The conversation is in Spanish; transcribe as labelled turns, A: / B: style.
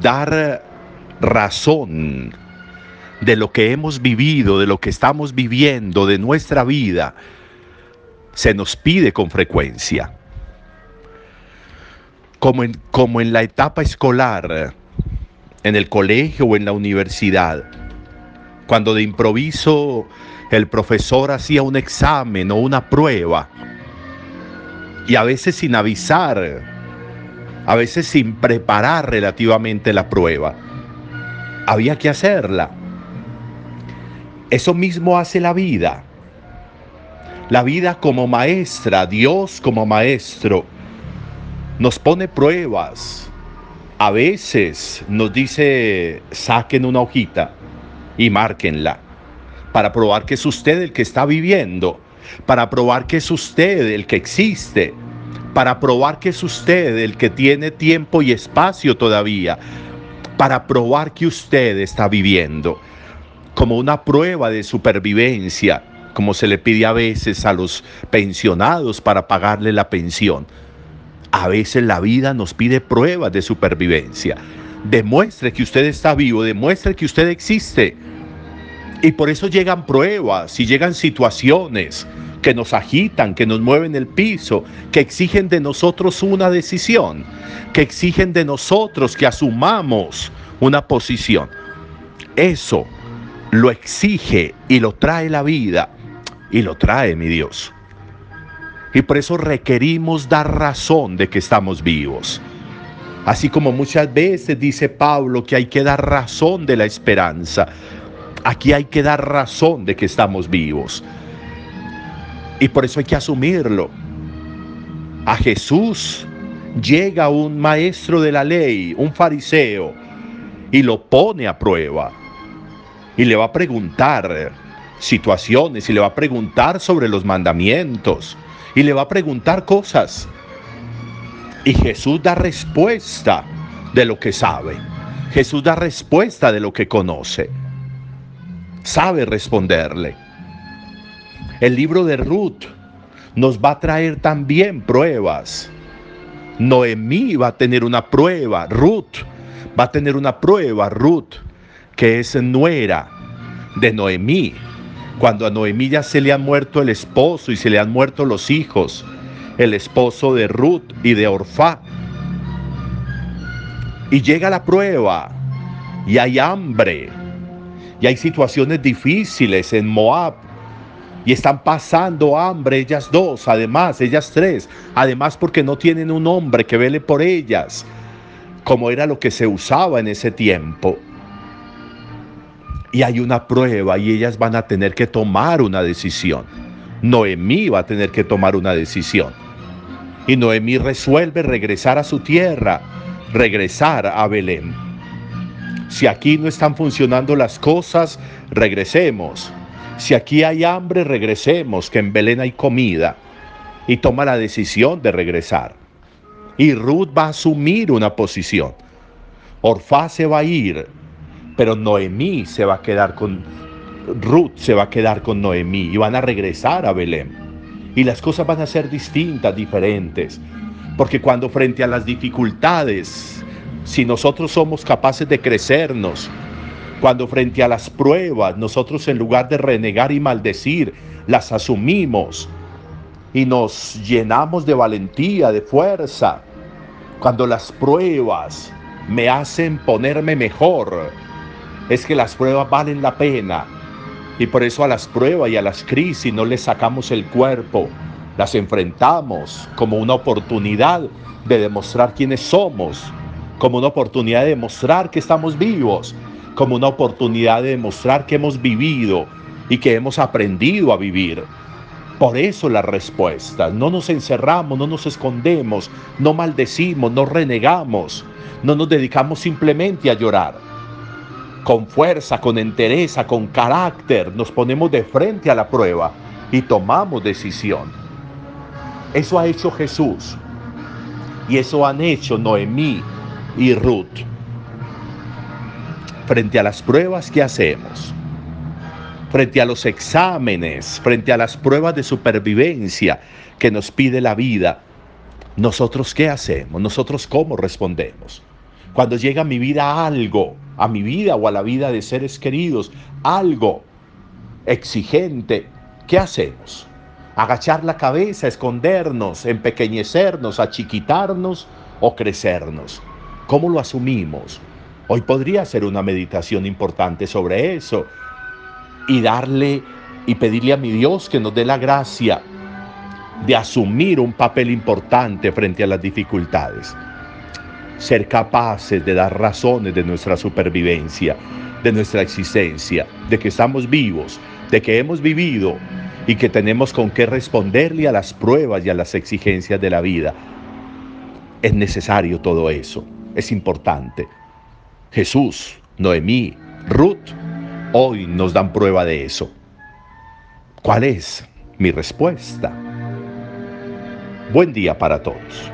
A: dar razón de lo que hemos vivido, de lo que estamos viviendo, de nuestra vida, se nos pide con frecuencia. Como en, como en la etapa escolar, en el colegio o en la universidad, cuando de improviso el profesor hacía un examen o una prueba, y a veces sin avisar, a veces sin preparar relativamente la prueba, había que hacerla. Eso mismo hace la vida. La vida como maestra, Dios como maestro, nos pone pruebas. A veces nos dice, saquen una hojita y márquenla para probar que es usted el que está viviendo, para probar que es usted el que existe, para probar que es usted el que tiene tiempo y espacio todavía, para probar que usted está viviendo, como una prueba de supervivencia, como se le pide a veces a los pensionados para pagarle la pensión. A veces la vida nos pide pruebas de supervivencia. Demuestre que usted está vivo, demuestre que usted existe. Y por eso llegan pruebas y llegan situaciones que nos agitan, que nos mueven el piso, que exigen de nosotros una decisión, que exigen de nosotros que asumamos una posición. Eso lo exige y lo trae la vida y lo trae mi Dios. Y por eso requerimos dar razón de que estamos vivos. Así como muchas veces dice Pablo que hay que dar razón de la esperanza, aquí hay que dar razón de que estamos vivos. Y por eso hay que asumirlo. A Jesús llega un maestro de la ley, un fariseo, y lo pone a prueba. Y le va a preguntar situaciones, y le va a preguntar sobre los mandamientos, y le va a preguntar cosas. Y Jesús da respuesta de lo que sabe. Jesús da respuesta de lo que conoce. Sabe responderle. El libro de Ruth nos va a traer también pruebas. Noemí va a tener una prueba, Ruth va a tener una prueba, Ruth, que es nuera de Noemí. Cuando a Noemí ya se le ha muerto el esposo y se le han muerto los hijos, el esposo de Ruth y de Orfá. Y llega la prueba y hay hambre y hay situaciones difíciles en Moab y están pasando hambre ellas dos, además, ellas tres, además porque no tienen un hombre que vele por ellas, como era lo que se usaba en ese tiempo. Y hay una prueba y ellas van a tener que tomar una decisión. Noemí va a tener que tomar una decisión. Y Noemí resuelve regresar a su tierra, regresar a Belén. Si aquí no están funcionando las cosas, regresemos si aquí hay hambre, regresemos, que en Belén hay comida. Y toma la decisión de regresar. Y Ruth va a asumir una posición. Orfá se va a ir, pero Noemí se va a quedar con Ruth, se va a quedar con Noemí y van a regresar a Belén. Y las cosas van a ser distintas, diferentes. Porque cuando frente a las dificultades, si nosotros somos capaces de crecernos, cuando frente a las pruebas nosotros en lugar de renegar y maldecir, las asumimos y nos llenamos de valentía, de fuerza. Cuando las pruebas me hacen ponerme mejor, es que las pruebas valen la pena. Y por eso a las pruebas y a las crisis no les sacamos el cuerpo, las enfrentamos como una oportunidad de demostrar quiénes somos, como una oportunidad de demostrar que estamos vivos, como una oportunidad de demostrar que hemos vivido y que hemos aprendido a vivir. Por eso la respuesta, no nos encerramos, no nos escondemos, no maldecimos, no renegamos, no nos dedicamos simplemente a llorar. Con fuerza, con entereza, con carácter, nos ponemos de frente a la prueba y tomamos decisión. Eso ha hecho Jesús y eso han hecho Noemí y Ruth frente a las pruebas que hacemos, frente a los exámenes, frente a las pruebas de supervivencia que nos pide la vida, nosotros qué hacemos, nosotros cómo respondemos. Cuando llega a mi vida algo, a mi vida o a la vida de seres queridos, algo exigente, ¿qué hacemos? Agachar la cabeza, escondernos, empequeñecernos, achiquitarnos o crecernos. ¿Cómo lo asumimos? Hoy podría ser una meditación importante sobre eso y darle y pedirle a mi Dios que nos dé la gracia de asumir un papel importante frente a las dificultades. Ser capaces de dar razones de nuestra supervivencia, de nuestra existencia, de que estamos vivos, de que hemos vivido y que tenemos con qué responderle a las pruebas y a las exigencias de la vida. Es necesario todo eso, es importante. Jesús, Noemí, Ruth, hoy nos dan prueba de eso. ¿Cuál es mi respuesta? Buen día para todos.